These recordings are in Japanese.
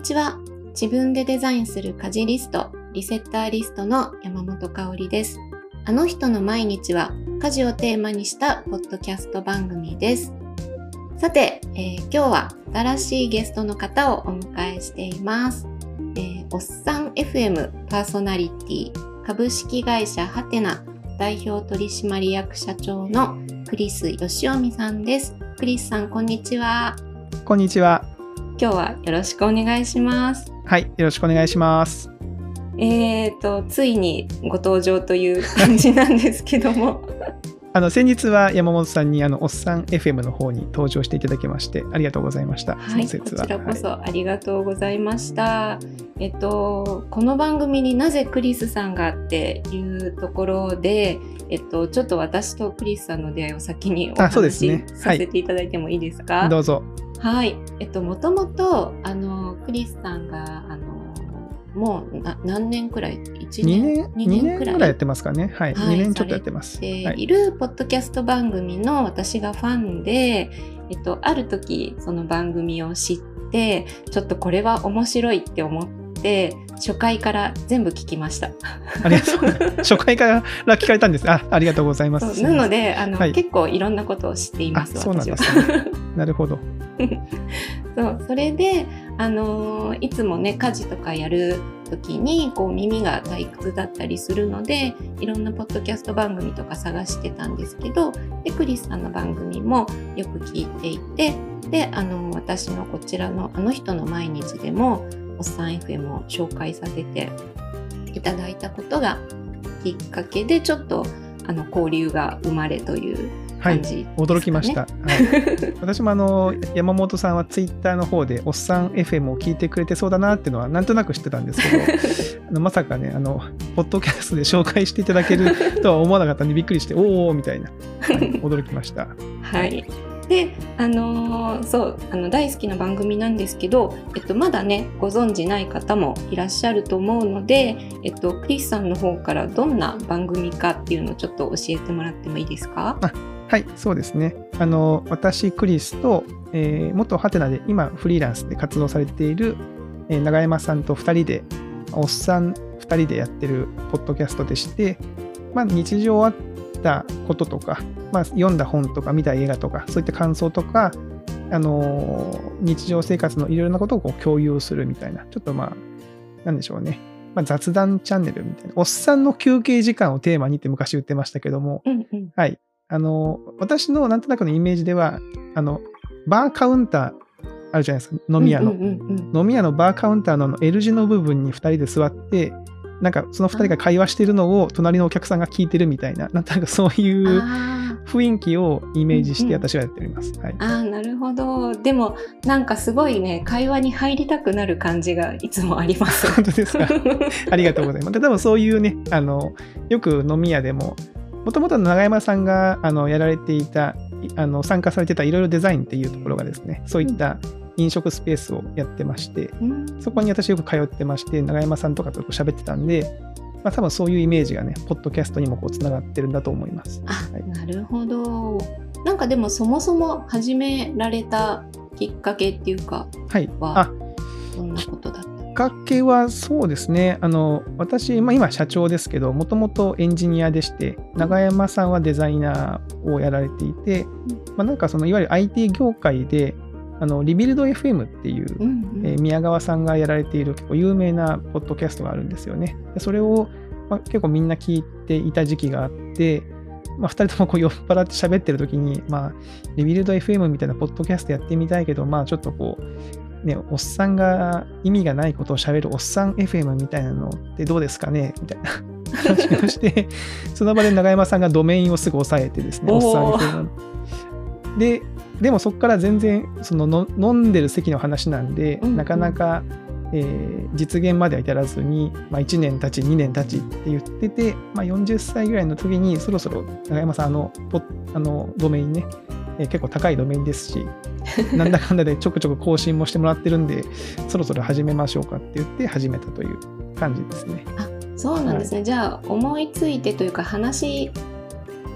にちは。自分でデザインする家事リスト、リセッターリストの山本香里です。あの人の毎日は家事をテーマにしたポッドキャスト番組です。さて、えー、今日は新しいゲストの方をお迎えしています。えー、おっさん FM パーソナリティ株式会社ハテナ代表取締役社長のクリス義臣さんです。クリスさん、こんにちは。こんにちは。今日はよろしくお願いします。はい、よろしくお願いします。えーと、ついにご登場という感じなんですけども。あの先日は山本さんにあのおっさん FM の方に登場していただきましてありがとうございました。はい、こちらこそありがとうございました。はい、えっとこの番組になぜクリスさんがっていうところで、えっとちょっと私とクリスさんの出会いを先にお話しさせていただいてもいいですか？はい、どうぞ。はい。えっと、もともと、あの、クリスさんが、あの、もうな何年くらい ?1 年 ?2 年 ,2 年くらい？やってますかね。はい。はい、2年ちょっとやってます。はい、いるポッドキャスト番組の私がファンで、えっと、ある時、その番組を知って、ちょっとこれは面白いって思って、初回から全部聞きました。ありがとう。初回から聞かれたんです。あ、ありがとうございます。なので、あの、はい、結構いろんなことを知っています。そうなんです、ね、なるほど。そうそれで、あのー、いつもね家事とかやる時にこう耳が退屈だったりするのでいろんなポッドキャスト番組とか探してたんですけどでクリスさんの番組もよく聞いていてで、あのー、私のこちらの「あの人の毎日」でもおっさん FM を紹介させていただいたことがきっかけでちょっとあの交流が生まれという感じ、ね、はい、驚きました、はい、私もあの山本さんはツイッターの方でおっさん FM を聞いてくれてそうだなっていうのはなんとなく知ってたんですけど あのまさかねあのポッドキャストで紹介していただけるとは思わなかったんでびっくりしておおみたいな、はい、驚きました。はいで、あのー、そう、あの大好きな番組なんですけど、えっと、まだね、ご存じない方もいらっしゃると思うので、えっと、クリスさんの方からどんな番組かっていうのをちょっと教えてもらってもいいですか？はい、そうですね。あの、私、クリスと、えー、元ハテナで今フリーランスで活動されている、えー、長山さんと2人で、おっさん2人でやってるポッドキャストでして、まあ、日常あったこととか、まあ、読んだ本とか見た映画とか、そういった感想とか、あのー、日常生活のいろいろなことをこう共有するみたいな、ちょっとまあ、なんでしょうね。まあ、雑談チャンネルみたいな、おっさんの休憩時間をテーマにって昔言ってましたけども、うんうん、はい。あの、私のなんとなくのイメージでは、あの、バーカウンターあるじゃないですか、飲み屋の。飲み屋のバーカウンターの L 字の部分に2人で座って、なんかその2人が会話してるのを隣のお客さんが聞いてるみたいな、なんとなくそういう雰囲気をイメージして私はやっております。はい、ああ、なるほど。でも、なんかすごいね、会話に入りたくなる感じがいつもあります。本当ですか？ありがとうございます。多分そういうね、あの、よく飲み屋でも、もともと長山さんがあのやられていた、あの参加されてたいろいろデザインっていうところがですね、そういった飲食スペースをやってまして、うん、そこに私よく通ってまして、長山さんとかと喋ってたんで、まあ、多分そういうイメージがね、ポッドキャストにもこうつながってるんだと思います。あ、はい、なるほど。なんかでもそもそも始められたきっかけっていうかはい、あ。どんなことだった？っかけはそうですね、あの私、まあ、今社長ですけど、もともとエンジニアでして、永山さんはデザイナーをやられていて、まあ、なんかそのいわゆる IT 業界で、あのリビルド FM っていう、うんうん、えー、宮川さんがやられている結構有名なポッドキャストがあるんですよね。でそれを、まあ、結構みんな聞いていた時期があって、まあ、2人ともこう酔っ払って喋ってる時に、まあ、リビルド FM みたいなポッドキャストやってみたいけど、まあ、ちょっとこう、ね、おっさんが意味がないことを喋るおっさん FM みたいなのってどうですかね？みたいな話をして、その場で永山さんがドメインをすぐ押さえてですね、おっさん FM。で、でもそこから全然そのの飲んでる席の話なんで、うんうん、なかなか、えー、実現までは至らずに、まあ、1年経ち2年経ちって言ってて、まあ、40歳ぐらいの時にそろそろ永山さんあのポあのドメインね、えー、結構高いドメインですし なんだかんだでちょくちょく更新もしてもらってるんで、そろそろ始めましょうかって言って始めたという感じですね。あそうなんですね。はい、じゃあ、思いついてというか、話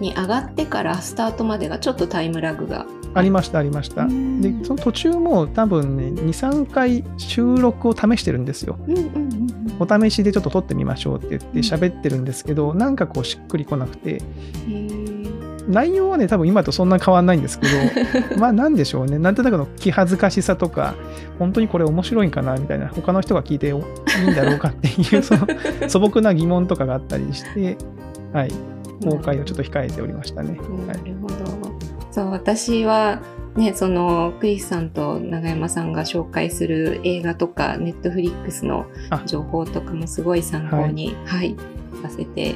に上がってからスタートまでがちょっとタイムラグがありましたありました。うん。でその途中も多分ね23回収録を試してるんですよ。うんうんうんうん。お試しでちょっと撮ってみましょうって言ってうん。喋ってるんですけど、なんかこうしっくりこなくて。内容はね多分今とそんな変わんないんですけど まあなんでしょうね。なんとなくの気恥ずかしさとか本当にこれ面白いんかなみたいな他の人が聞いていいんだろうかっていう その素朴な疑問とかがあったりして、はい、公開をちょっと控えておりましたね。はないるほど。そう私はねそのクリスさんと永山さんが紹介する映画とかネットフリックスのあ。情報とかもすごい参考にはい、させて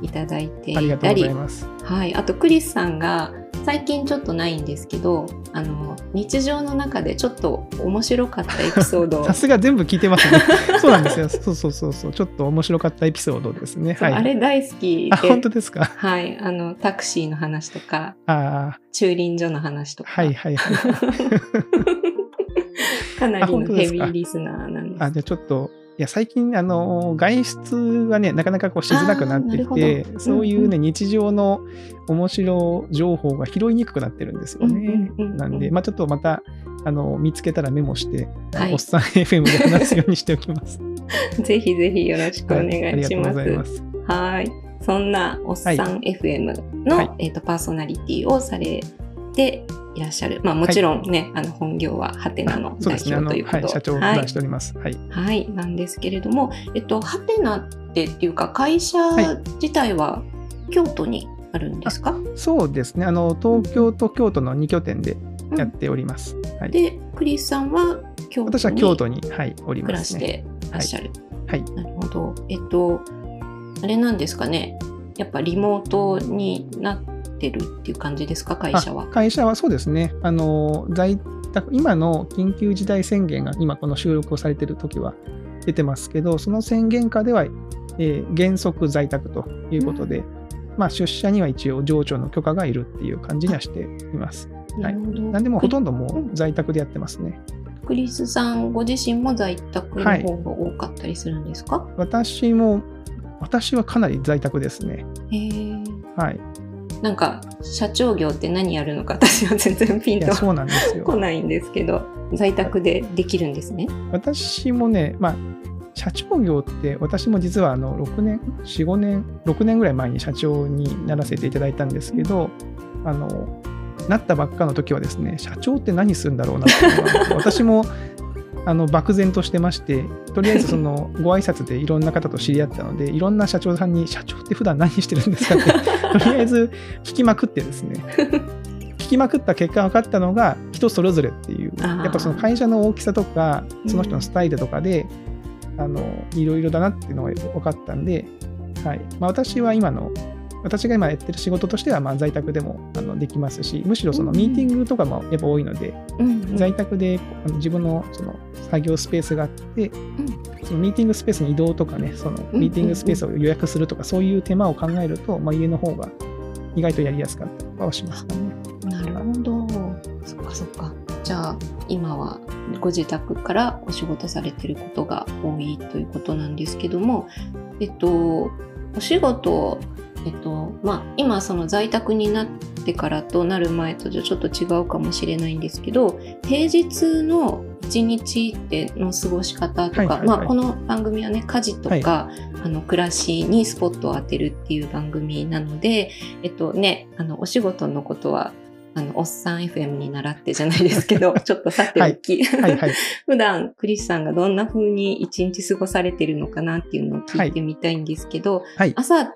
いただいてありがとういたりございます。はい、あとクリスさんが最近ちょっとないんですけどあの日常の中でちょっと面白かったエピソードを さすが全部聞いてますね。そうなんですよ。そうそうそうそう。ちょっと面白かったエピソードですね。はい。あれ大好きあ、で本当ですか？はい、あのタクシーの話とかあ駐輪所の話とあ、か、はいはいはい。かなりのヘビーリスナーなんですあ、じゃあちょっと、いや、最近、あの、外出がね、なかなかこうしづらくなってきて、どそういうね、うん日常の面白情報が拾いにくくなってるんですよね。うんうんうんうんなんで、まあちょっとまた、あの、見つけたらメモして、はいおっさん FM で話すようにしておきます。ぜひぜひよろしくお願はいありがとういします。ございます。はい。そんなおっさん FM の、はいえー、とパーソナリティをされていらっしゃる。まあもちろんね、あの本業はハテナの代表ということはい、社長をはい出しております。はい。はい、なんですけれども、えっと、ハテナってっていうか会社はい自体は京都にあるんですか、そうですね。あの、東京と京都の2拠点でうんやっております。はい。で、クリスさんは京都に私は京都に、はい、おり暮ますね。らしてらっしゃる。はい。なるほど。えっと、あれなんですかね。やっぱリモートになってるっていう感じですか、会社は？あ。会社はそうですね。あの、在宅、今の緊急事態宣言が、今この収録をされている時は出てますけど、その宣言下では、えー原則在宅ということで、まあ、出社には一応、上長の許可がいるっていう感じにはしています。なるほど。なんでもうほとんどもうんう在宅でやってますね。クリスさんご自身も在宅の方が多かったりするんですか、私も、私はかなり在宅ですね。はい。なんか社長業って何やるのか私は全然ピンとそうなんですよ。来ないんですけど在宅でできるんですね？私もね、まあ、社長業って私も実はあの6年4、5年6年ぐらい前に社長にならせていただいたんですけど、あのなったばっかの時はですね社長って何するんだろうなって私もあの漠然としてましてとりあえずその ご挨拶でいろんな方と知り合ったのでいろんな社長さんに社長って普段何してるんですか？って とりあえず聞きまくってですね。聞きまくった結果分かったのが人それぞれっていうやっぱその会社の大きさとかその人のスタイルとかで、あのいろいろだなっていうのが分かったんで、はい。まあ、私は今の私が今やってる仕事としてはまあ在宅でもあのできますしむしろそのミーティングとかもやっぱ多いので、うんうん在宅で自分のその作業スペースがあって、そのミーティングスペースに移動とかねそのうんミーティングスペースを予約するとか、そういう手間を考えると、まあ、家の方が意外とやりやすかったはしますかね。なるほど。そっかそっか。じゃあ今はご自宅からお仕事されてることが多いということなんですけども、えっと、お仕事、えっと、まあ今その在宅になってからとなる前とじゃちょっと違うかもしれないんですけど、平日の一日っての過ごし方とか、はいはいはい。まあこの番組はね、家事とか、あの暮らしにスポットを当てるっていう番組なので、えっとね、あのお仕事のことはあのおっさん FM に習ってじゃないですけど、ちょっとさておき、はい。はい。普段クリスさんがどんな風に一日過ごされてるのかなっていうのを聞いてみたいんですけど、はい。朝、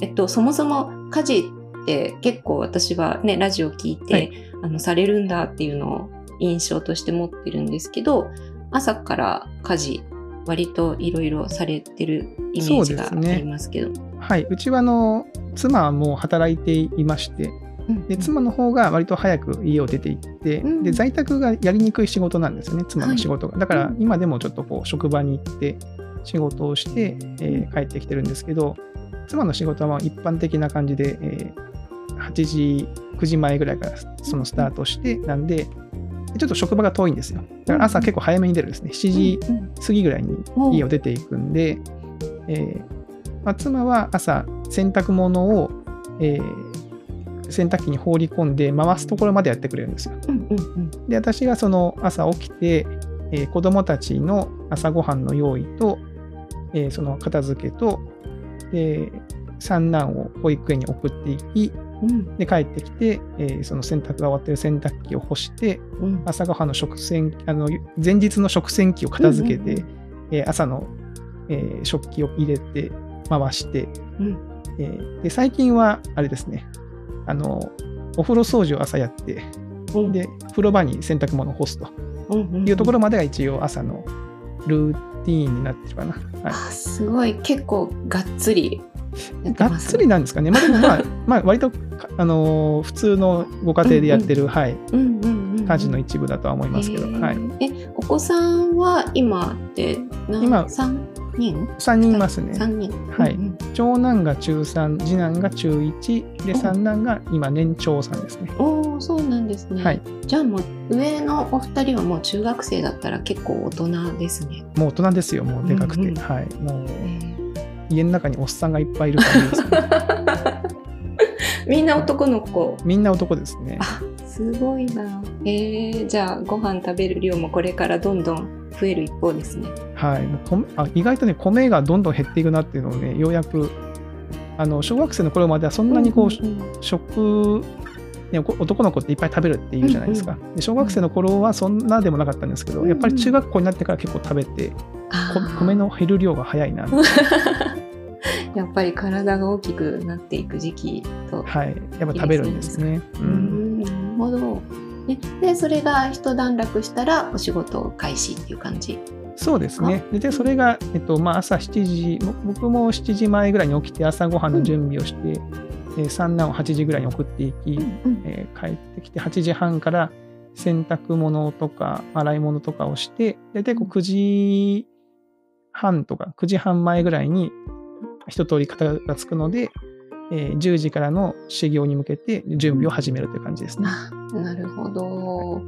えっと、そもそも家事って結構私はね、ラジオ聞いて、はい。あの、されるんだっていうのを印象として持ってるんですけど、朝から家事、割といろいろされてるイメージがありますけど。はい、うちはあの妻はもう働いていまして、うんで妻の方が割と早く家を出て行って、うん。で在宅がやりにくい仕事なんですよね、妻の仕事が。だからうん。今でもちょっとこう職場に行って仕事をして、えー帰ってきてるんですけど、妻の仕事はまあ一般的な感じで、えー8時、9時前ぐらいからそのスタートして、なんで、ちょっと職場が遠いんですよ。だから朝結構早めに出るんですね。7時過ぎぐらいに家を出ていくんで、えーまあ、妻は朝洗濯物を、えー洗濯機に放り込んで回すところまでやってくれるんですよ。で私がその朝起きて、えー子供たちの朝ごはんの用意と、えーその片付けと、で三男を保育園に送っていきうん。で帰ってきて、えーその洗濯が終わってる洗濯機を干してうん。朝ごはんの食洗あの前日の食洗機を片付けて、うんうん。えー朝の、えー食器を入れて回して、うん。えーで最近はあれですね。あのお風呂掃除を朝やってうん。で風呂場に洗濯物を干すというところまでが一応朝のルーティーンになってるかな。はあすごい。結構がっつりやい、ってますがっつりなんですかね。まあ、でもまあ、まあ、割と、かあのー普通のご家庭でやってる、はい、うんうんうんうん。家事の一部だとは思いますけど、はい、えお子さんは今って何今三？人？3人いますね。三人。はい。うんうん。長男が中3、次男が中1、で、三男が今年長さんですね。おおそうなんですね、はい、じゃあもう上のお二人はもう中学生だったら結構大人ですね、もう大人ですよ、もうでかくて。うんうんはい、もうえ家の中におっさんがいっぱいいる感じですね。ー みんな男の子。みんな男ですね。あすごいな。えー、じゃあご飯食べる量もこれからどんどん増える一方ですね。はい、あ意外とね、米がどんどん減っていくなっていうのをね、ようやく、あの小学生の頃まではそんなにこう、うんうんうん。食、ね、お男の子っていっぱい食べるっていうじゃないですか、で小学生の頃はそんなでもなかったんですけど、うんうん。やっぱり中学校になってから結構食べて、米の減る量が早いな、やっぱり体が大きくなっていく時期とはい、やっぱ食べるんですね。ううん。ん。なるほど。ね、でそれが一段落したらお仕事開始っていう感じ。そうですね。で、でそれが、えっとまあ、朝7時、ぼ僕も7時前ぐらいに起きて朝ごはんの準備をして、えー三男を8時ぐらいに送っていき、うんえー帰ってきて8時半から洗濯物とか洗い物とかをして、大体こう9時半とか9時半前ぐらいに一通り片がつくので、えー10時からの始業に向けて準備を始めるという感じですね。あなるほど。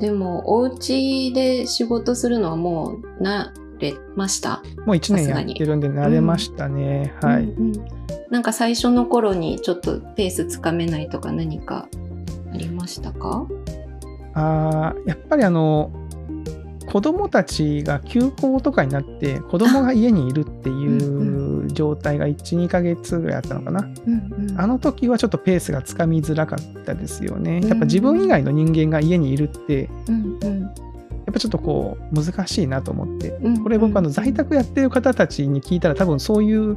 でもお家で仕事するのはもう慣れました？もう1年やってるんで慣れましたね。はい。うんうんなんか最初の頃にちょっとペースつかめないとか何かありましたか？あーやっぱりあの子供たちが休校とかになって子供が家にいるっていう状態が12ヶ月ぐらいあったのかな、うんうんあの時はちょっとペースがつかみづらかったですよね。うん。やっぱ自分以外の人間が家にいるってうんうん。やっぱちょっとこう難しいなと思って。うんこれ僕あの在宅やってる方たちに聞いたら多分そういう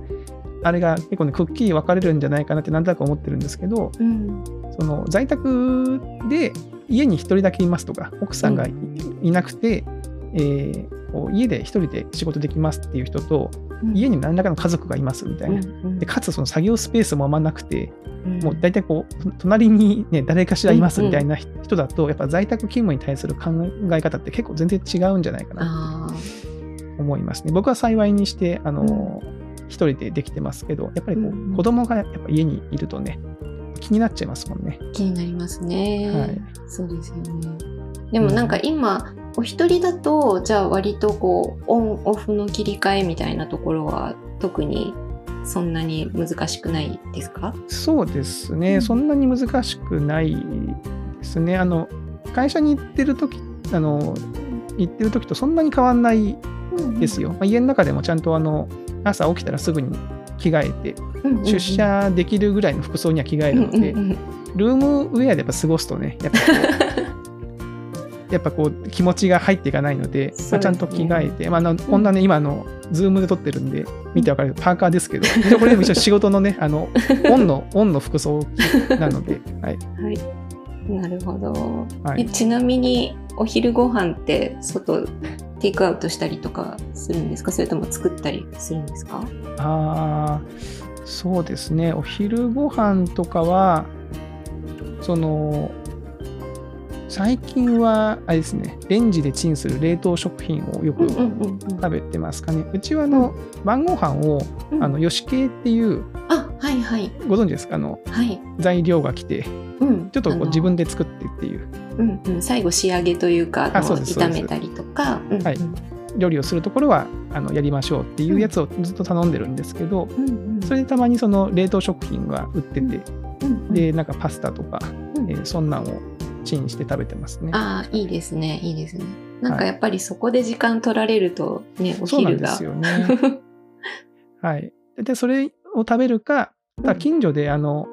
あれが結構ねくっきり分かれるんじゃないかなってなんとなく思ってるんですけどうん。その在宅で家に一人だけいますとか奥さんがい,、なくて、えーこう家で一人で仕事できますっていう人とうん。家に何らかの家族がいますみたいな、うんうん。でかつその作業スペースもあんまなくて、うん。もう大体こうと隣に、ね、誰かしらいますみたいな人だと、やっぱ在宅勤務に対する考え方って結構全然違うんじゃないかなあと思いますね。僕は幸いにしてあの、一人でできてますけどやっぱりこう、うんうん。子供がやっぱ家にいるとね気になっちゃいますもんね。ー気になりますね。はい。そうですよね。でもなんか今、お一人だとじゃあ割とこうオンオフの切り替えみたいなところは特にそんなに難しくないですか？そうですね、うんそんなに難しくないですね。あの会社に行ってる時あの行ってる時とそんなに変わんないですよ。まあ、家の中でもちゃんとあの朝起きたらすぐに着替えて、うんうんうん。出社できるぐらいの服装には着替えるので、うんうんうんルームウェアでやっぱ過ごすとね、やっぱ やっぱこう気持ちが入っていかないので、まあ、ちゃんと着替えて、まあ、こんなね、今あの、 Zoom で撮ってるんで、見てわかるパーカーですけど、これでも一応仕事のね、あの、オンの、オンの服装なので、はい。はい。なるほど。はい、えちなみにお昼ご飯って外テイクアウトしたりとかするんですか？それとも作ったりするんですか？ああ、そうですね、お昼ご飯とかは、その、最近は、あれですね、レンジでチンする冷凍食品をよく。食べてますかね。うちはあの、晩ご飯を、うん。あの、吉系っていう、あはいはい。ご存知ですか？あの、はい。材料が来て、うん。ちょっとこう自分で作ってっていう、うんうん、最後仕上げというかあそうです炒めたりとか、はい。料理をするところはあのやりましょうっていうやつをずっと頼んでるんですけど、それでたまにその冷凍食品が売ってて、うん。で、なんかパスタとか、うん。えーそんなんをチンして食べてますね。ああ、いいですね、いいですね。なんかはいやっぱりそこで時間取られるとね、おそうなん昼が。ですよね。はい。でで、それを食べるか、ただ近所で、あの、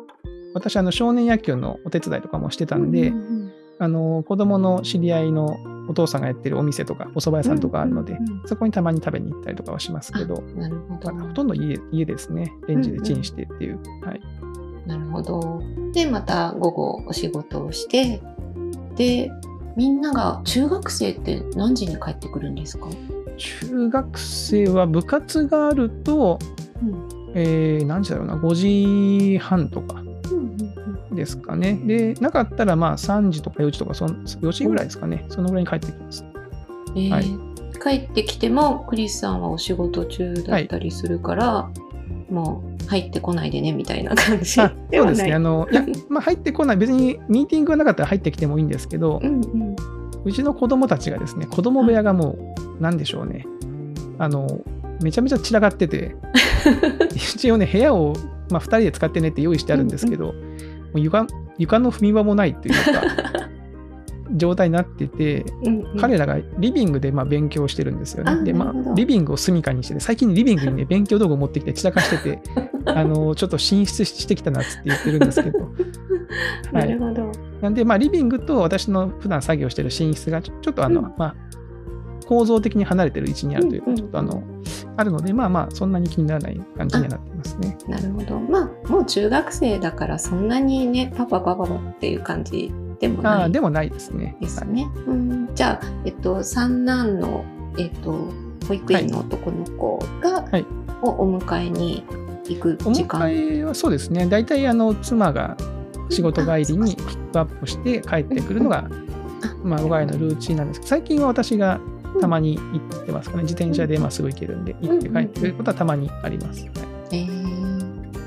私、あの、少年野球のお手伝いとかもしてたんで、うんうんあの、子供の知り合いのお父さんがやってるお店とか、お蕎麦屋さんとかあるので、うんうんうんそこにたまに食べに行ったりとかはしますけど、うんなるほど。ほとんど家家ですね。レンジでチンしてっていう。はい。なるほど。で、また午後お仕事をして、で、みんなが中学生って何時に帰ってくるんですか、中学生は部活があると、うんえー、何時だろうな、5時半とかうんですかね。で、なかったらまあ3時とか4時とか、そん4時ぐらいですかね。そのぐらいに帰ってきます。えーはい帰ってきてもクリスさんはお仕事中だったりするから、もう入ってこないでねみたいな感じ。そうですね。あの、いや、まあ入ってこない。別にミーティングがなかったら入ってきてもいいんですけどう、んうんうちの子供たちがですね、子供部屋がもう、なんでしょうね。あの、めちゃめちゃ散らかってて、一応ね、部屋を、まあ、2人で使ってねって用意してあるんですけど、もう床床の踏み場もないというか、状態になってて、うんうん彼らがリビングでまあ勉強してるんですよあね。で、まあ、リビングを住処にしてて、最近リビングにね、勉強道具を持ってきて散らかしてて、あの、ちょっと進出してきたなって言ってるんですけど、なるほど。なんで、まあ、リビングと私の普段作業してる寝室がちょっとあの、うんまあ、構造的に離れてる位置にあるというか、うんうんちょっとあの、あるので、まあまあ、そんなに気にならない感じにはなってますね。なるほど。まあもう中学生だからそんなにねパパパパパっていう感じでもああ、ないでもないですね。ですね。うん、じゃあ、えっと、三男の、えっと、保育園の男の子が、はいをお迎えに行くお時間。迎えはそうですね。大体、あの、妻が仕事帰りにピックアップして帰ってくるのが、まあ、我が家のルーチンなんですけど、最近は私がたまに行ってますかね。自転車でまあすぐ行けるんで、行って帰ってくることはたまにあります。はいえー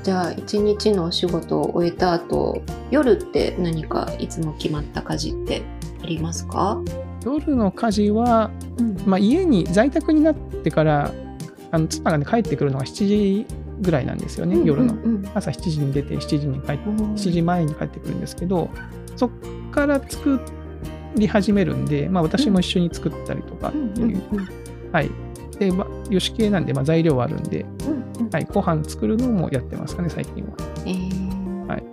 じゃあ一日のお仕事を終えた後夜って何かいつも決まった家事ってありますか、夜の家事は、うん。まあ、家に在宅になってからあの妻が、ね、帰ってくるのが7時ぐらいなんですよね、夜の。朝7時に出て7時に帰ってうん。7時前に帰ってくるんですけどそっから作り始めるんで、まあ、私も一緒に作ったりとかってう。んいう、はい。で、まあ、よし系なんで、まあ、材料はあるんで、うんうんはい、ご飯作るのもやってますかね最近はえーはい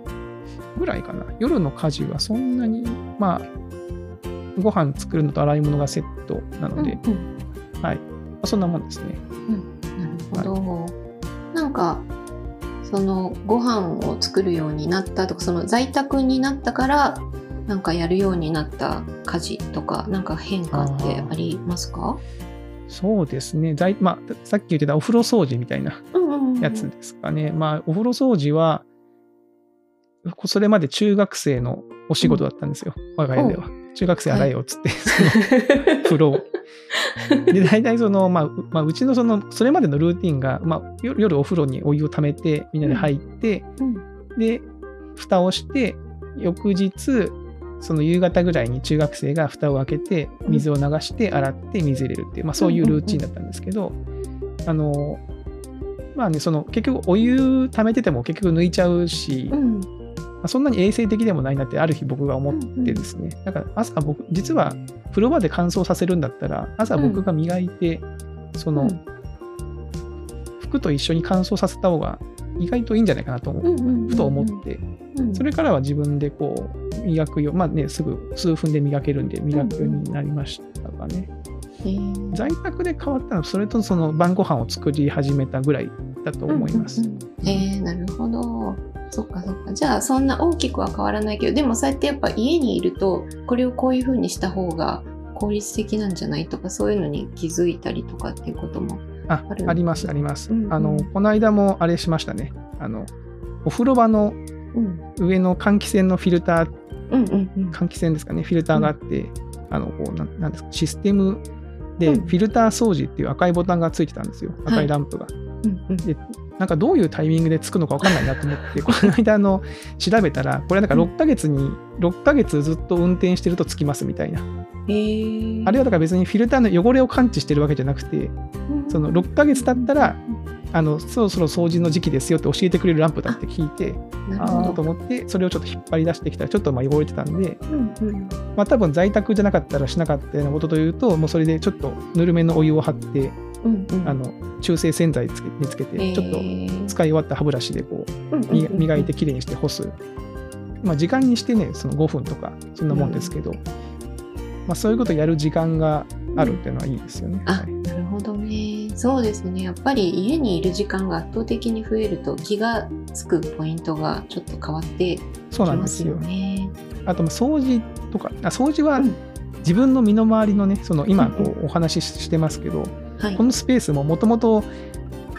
ぐらいかな夜の家事はそんなにまあご飯作るのと洗い物がセットなので、うんうんはい。そんなもんですね。なるほど。なんかそのご飯を作るようになったとかその在宅になったからなんかやるようになった家事とかなんか変化ってありますか？そうですね。在まあ、さっき言ってたお風呂掃除みたいなうんうんうんやつですかね。まあ、お風呂掃除は、それまで中学生のお仕事だったんですよ。我が家では。中学生洗えよっつって、その 風呂を。で、大体その、まあ、うまあ、うちのその、それまでのルーティンが、まあ、よ夜お風呂にお湯を溜めて、みんなで入って、うんで、蓋をして、翌日、その夕方ぐらいに中学生が蓋を開けて、水を流して、洗って、水入れるっていう、まあそういうルーチンだったんですけど、あの、まあね、その結局お湯溜めてても結局抜いちゃうし、まうん。あそんなに衛生的でもないなってある日僕が思ってですね、だから朝僕、実は風呂場で乾燥させるんだったら、朝僕が磨いて、その、うん。服と一緒に乾燥させた方が意外といいんじゃないかなと思ううんうんうんうん。ふと思って、うん。それからは自分でこう磨くよまあねすぐ数分で磨けるんで磨くようになりましたかね、えー在宅で変わったのはそれとその晩ご飯を作り始めたぐらいだと思います、うんうんうん。えーなるほど。そっかそっか。じゃあそんな大きくは変わらないけど、でもそうやってやっぱ家にいると、これをこういう風にした方が効率的なんじゃないとか、そういうのに気づいたりとかっていうことも。あありますあります、うんうん。あのこの間もあれしましたねあのお風呂場のうん。上の換気扇のフィルター。うんうんうん。換気扇ですかね。フィルターがあって、あのこうなんなんですか？システムでうん。フィルター掃除っていう赤いボタンがついてたんですよ、赤いランプが。うんうん。でなんかどういうタイミングでつくのか分かんないなと思って、この間あの調べたら、これなんか6ヶ月に、6ヶ月ずっと運転してるとつきますみたいな。あれはだから別にフィルターの汚れを感知してるわけじゃなくて、その6ヶ月経ったらあのそろそろ掃除の時期ですよって教えてくれるランプだって聞いてああと思ってそれをちょっと引っ張り出してきたらちょっとまあ汚れてたんで、うんうん。まあ、多分在宅じゃなかったらしなかったようなことというともうそれでちょっとぬるめのお湯を張ってうんうん。あの中性洗剤つけにつけてちょっとと使い終わった歯ブラシでこうみ磨いてきれいにして干す、まあ、時間にしてねその5分とかそんなもんですけど、まあ、そういうことをやる時間があるっていうのはいいですよね。あはい。なるほどねそうですね。やっぱり家にいる時間が圧倒的に増えると気がつくポイントがちょっと変わってきそうなんでますすよよ。ね。あとまあ掃除とかあ掃除はうん。自分の身の回りのねその今こうお話ししてますけど、はい。このスペースももともと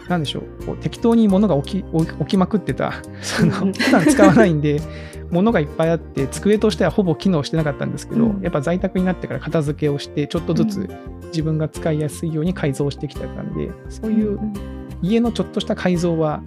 なんでしょうこう適当に物が起き起きまくってたそのうん普段使わないんで物がいっぱいあって机としてはほぼ機能してなかったんですけど、うん。やっぱ在宅になってから片付けをしてちょっとずうつ自分が使いやすいように改造してきたんでそううんいう家のちょっとした改造は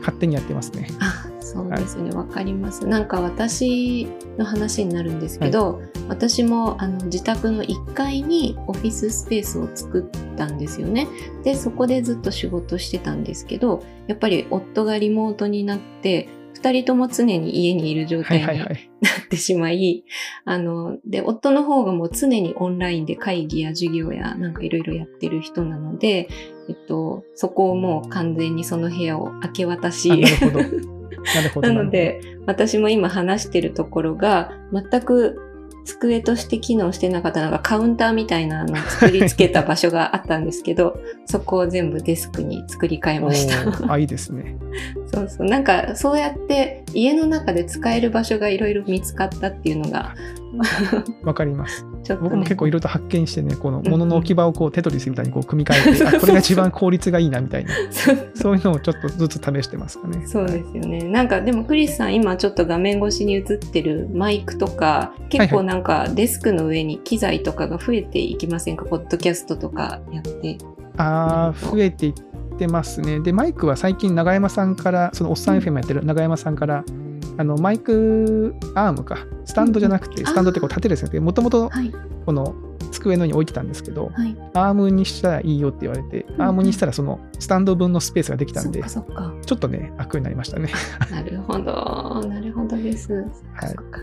勝手にやってますね。あそうですね。わかります。なんか私の話になるんですけど、私もあの自宅の1階にオフィススペースを作ったんですよね。でそこでずっと仕事してたんですけどやっぱり夫がリモートになって2人とも常に家にいる状はい態にないははい。ってしまい、あの、で、夫の方がもう常にオンラインで会議や授業やなんかいろいろやってる人なので、えっと、そこをもう完全にその部屋を明け渡しあ、なるほど。なるほど。なので、私も今話してるところが、全く机として機能してなかったのがカウンターみたいなのを作り付けた場所があったんですけど、そこを全部デスクに作り変えおました。ーあ、いいですね。そうそう。なんか、そうやって家の中で使える場所がいろいろ見つかったっていうのが、わかります。ちょっと、ね、僕も結構いろいろと発見してね、このうん物の置き場をこうテトリスみたいにこう組み替えて、あこれが一番効率がいいなみたいな、そういうのをちょっとずつ試してますかね。そうですよね。なんかでもクリスさん今ちょっと画面越しに映ってるマイクとか結構なんかデスクの上に機材とかが増えていきませんか？ポッドキャストとかやって。ああ、増えていってますね。で、マイクは最近、永山さんから、そのおっさん FM やってる永山さんから、あのマイクアームか、スタンドじゃなくて、うんスタンドってこう立てるんですよ。もともとはい。この机の上に置いてたんですけど、はい。アームにしたらいいよって言われて、うんアームにしたらそのスタンド分のスペースができたんで。ちょっとね、楽になりましたね。なるほど。なるほどです。そっかそっか。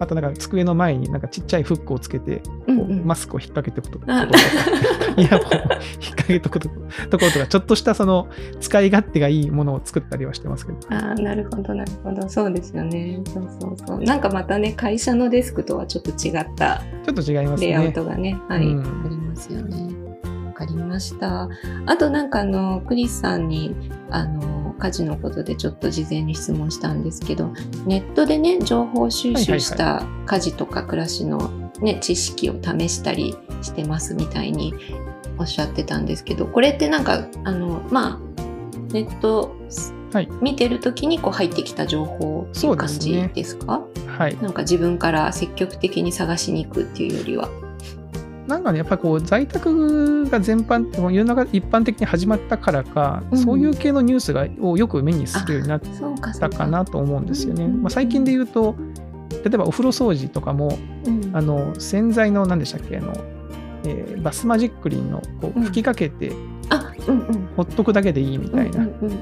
あとなんか机の前になんかちっちゃいフックをつけて、こううんうんマスクを引っ掛けておくとか、イヤホンを引っ掛けておくところとか、ちょっとしたその使い勝手がいいものを作ったりはしてますけど。ああ、なるほど、なるほど。そうですよね。そうそうそう。なんかまたね、会社のデスクとはちょっと違ったちょっと違いますレイアウね。トがね、はい、うんありますよね。わかりました。あとなんかあの、クリスさんに、あの、家事のことでちょっと事前に質問したんですけど、ネットでね、情報収集した家事とか暮らしのね、知識を試したりしてますみたいにおっしゃってたんですけど、これってなんか、あの、まあ、ネットはい見てるときにこう入ってきた情報っていう感じですねですかはい。なんか自分から積極的に探しに行くっていうよりは。なんかね、やっぱりこう、在宅が全般、この世の中一般的に始まったからか、うん。そういう系のニュースがをよく目にするようになったかなと思うんですよね。うんまあ、最近で言うと、例えばお風呂掃除とかも、うん。あの洗剤の何でしたっけあの、えーバスマジックリンのこううん。吹きかけてあ、うんうん。ほっとくだけでいいみたいな、うんうんうん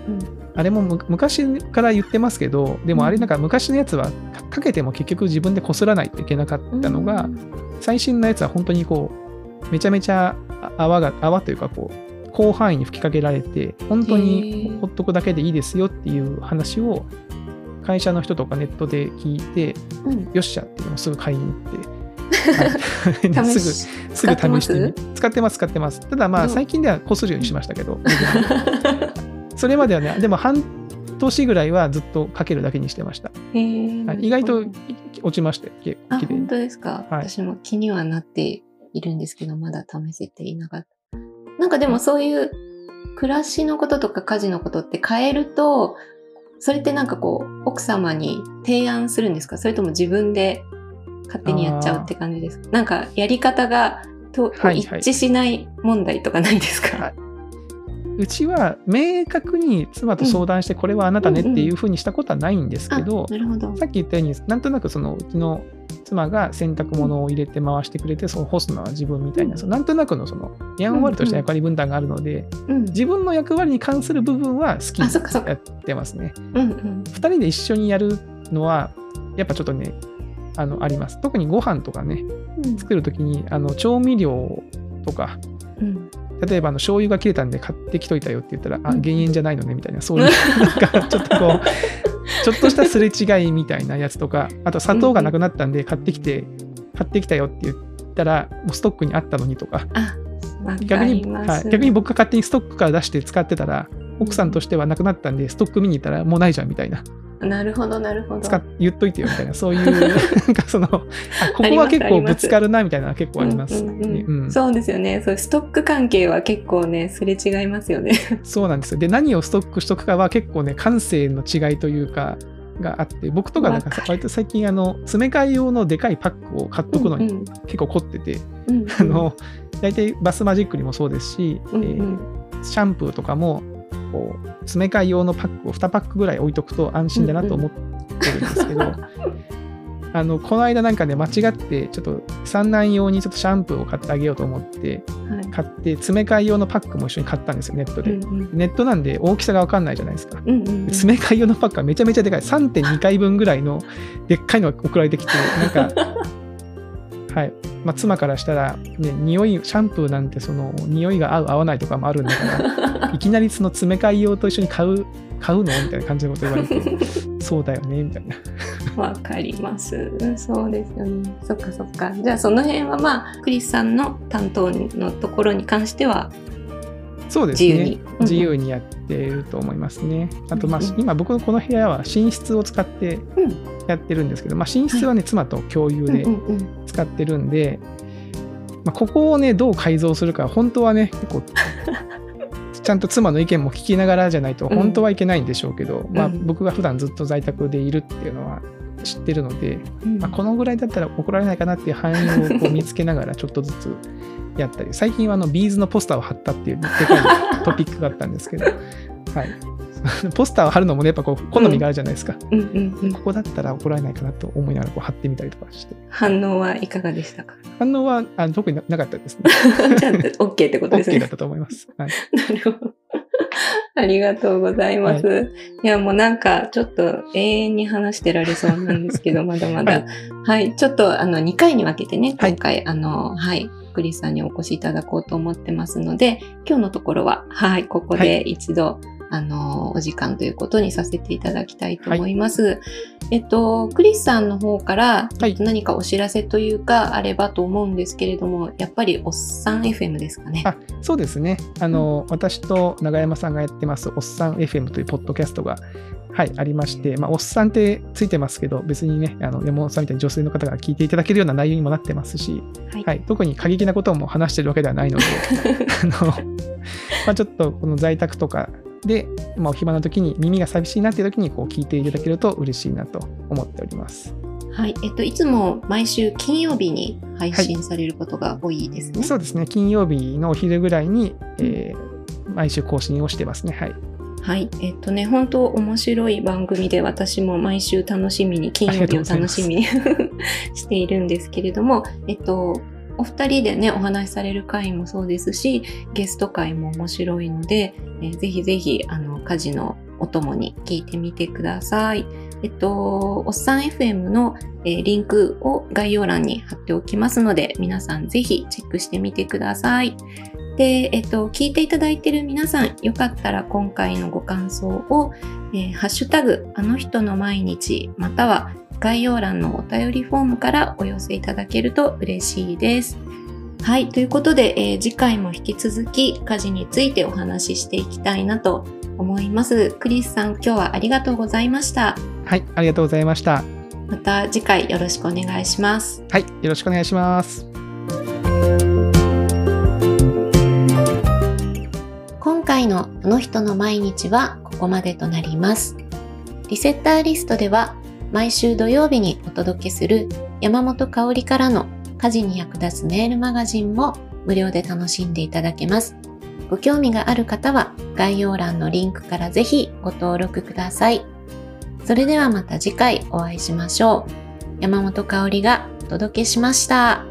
あれもむ昔から言ってますけどでもあれなんか昔のやつはかかけても結局自分でこすらないといけなかうんったのが、最新のやつは本当にこうめちゃめちゃあ泡が泡というかこう広範囲に吹きかけられて本当へにー。ほっとくだけでいいですよっていう話を会社の人とかネットで聞いてうん。よっしゃっていうのをすぐ買いに行って、は い試すしぐすぐ試してみ使ってます？使ってますただまあうん。最近ではこするようにしましたけど それまではねでも半年ぐらいはずっとかけるだけにしてました、はい意外とうん落ちましたよ結あ、本当ですか、はい。私も気にはなっているんですけど、まだ試せていなかった。なんかでもそういう暮らしのこととか家事のことって変えると、それってなんかこう、奥様に提案するんですか？それとも自分で勝手にやっちゃうって感じです。かなんかやり方がとはい一致しない問題とかないですか、はい。うちは明確に妻と相談してこれはあなたねっていうふうにしたことはないんですけど、あなるほど。さっき言ったようになんとなくそのうちの妻が洗濯物を入れて回してくれて、その干すのは自分みたいな、そのなんとなくのその、やんわりとした役割分担があるので、うん自分の役割に関する部分は好きにやってますね。うんうん。2人で一緒にやるのは、やっぱちょっとね、あのあります。特にご飯とかね、うん。作るときにあの調味料とか、うん。例えばあの醤油が切れたんで買ってきといたよって言ったら、あ、うん。減塩じゃないのねみたいな、そういう、なんかちょっとこう、ちょっとしたすれ違いみたいなやつとか、あと砂糖がなくなったんで買ってきて、買ってきたよって言ったら、もうストックにあったのにとか、逆に、はい、逆に僕が勝手にストックから出して使ってたら、奥さんとしてはなくなったんで、ストック見に行ったらもうないじゃんみたいな、なるほどなるほど。使っ言っといてよみたいな、そういう、なんかその、あここは結構ぶつかるなみたいなのは結構あります。そうですよね。そうストック関係は結構ねすれ違いますよね。そうなんですよ。で、何をストックしとくかは結構ね、感性の違いというか、があって、僕とかなんか割と最近、あの、詰め替え用のでかいパックを買っとくのにうん。結構凝ってて、うんうん。あの、大体バスマジックにもそうですし、うんうん。えーシャンプーとかも、こう、詰め替え用のパックを2パックぐらい置いとくと安心だなと思ってるんですけど、あの、この間なんかね、間違って、ちょっと三男用にちょっとシャンプーを買ってあげようと思って、はい買って、詰め替え用のパックも一緒に買ったんですよ、ネットで。うんうんネットなんで大きさが分かんないじゃないですか。うんうんうん詰め替え用のパックはめちゃめちゃでかい。3.2回分ぐらいのでっかいのが送られてきて、なんか、はい。まあ、妻からしたら、ね、匂い、シャンプーなんてその、匂いが合う、合わないとかもあるんだから、いきなりその詰め替え用と一緒に買う、買うのみたいな感じのこと言われて、そうだよね、みたいな。わかります。そうですよね。そっかそっか。じゃあその辺はまあ、クリスさんの担当のところに関しては、そうですね。自由に。うん自由にやっていると思いますね。あと、まあ今僕のこの部屋は寝室を使ってうん。やってるんですけど、まあ、寝室はね、妻と共有で使ってるんで、まあ、ここをね、どう改造するか、本当はね、結構、ちゃんと妻の意見も聞きながらじゃないと、うん。本当はいけないんでしょうけど、まあ、うん。僕が普段ずっと在宅でいるっていうのは知ってるので、うん。まあ、このぐらいだったら怒られないかなっていう範囲をこう見つけながら、ちょっとずつやったり、最近はあのビーズのポスターを貼ったっていうでかい トピックがあったんですけど、はい。ポスターを貼るのもね、やっぱこう好みがあるじゃないですか。うんうんうんここだったら怒られないかなと思いながらこう貼ってみたりとかして。反応はいかがでしたか？反応はあ特にななかったですね。じゃあ OK ってことです OK だねっ。たと思います。はい。なるほど。ありがとうございます。い、や、もうなんか、ちょっと永遠に話してられそうなんですけど、まだまだ。はい、ちょっと、あの、2回に分けてね、はい今回、あの、はい、クリスさんにお越しいただこうと思ってますので、今日のところは、はい、ここはで一度、あの、お時間ということにさせていただきたいと思います。えっと、クリスさんの方から、何かお知らせというか、あればと思うんですけれども、やっぱり、おっさん FM ですかね。あそうですね。あの、私と永山さんがやってます、おっさん FM というポッドキャストが、はい、ありまして、まあ、おっさんってついてますけど、別にね、あの山本さんみたいに女性の方が聞いていただけるような内容にもなってますし、はいはい、特に過激なことも話してるわけではないので、あの、まあ、ちょっとこの在宅とかで、まあ、お暇な時に耳が寂しいなっていう時にこう聞いていただけると嬉しいなと思っております。はい。えっと、いつも毎週金曜日に配信されることが多いですね。そうですね、金曜日のお昼ぐらいに、えー毎週更新をしてますね。はい。はい。えっとね、本当面白い番組で私も毎週楽しみに、金曜日を楽しみに しているんですけれども、えっと、お二人でね、お話しされる回もそうですし、ゲスト回も面白いので、えーぜひぜひ、あの、家事のお供に聞いてみてください。えっと、おっさん FM の、えーリンクを概要欄に貼っておきますので、皆さんぜひチェックしてみてください。で、えっと、聞いていただいている皆さん、よかったら今回のご感想を、えーハッシュタグ、あの人の毎日、または概要欄のお便りフォームからお寄せいただけると嬉しいです。はい。ということで、えー次回も引き続き家事についてお話ししていきたいなと思います。クリスさん、今日はありがとうございました。はい、ありがとうございました。また次回よろしくお願いします。はい、よろしくお願いします。回のあの人の毎日はここまでとなります。リセッターリストでは毎週土曜日にお届けする山本香里からの家事に役立つメールマガジンも無料で楽しんでいただけます。ご興味がある方は概要欄のリンクからぜひご登録ください。それではまた次回お会いしましょう。山本香里がお届けしました。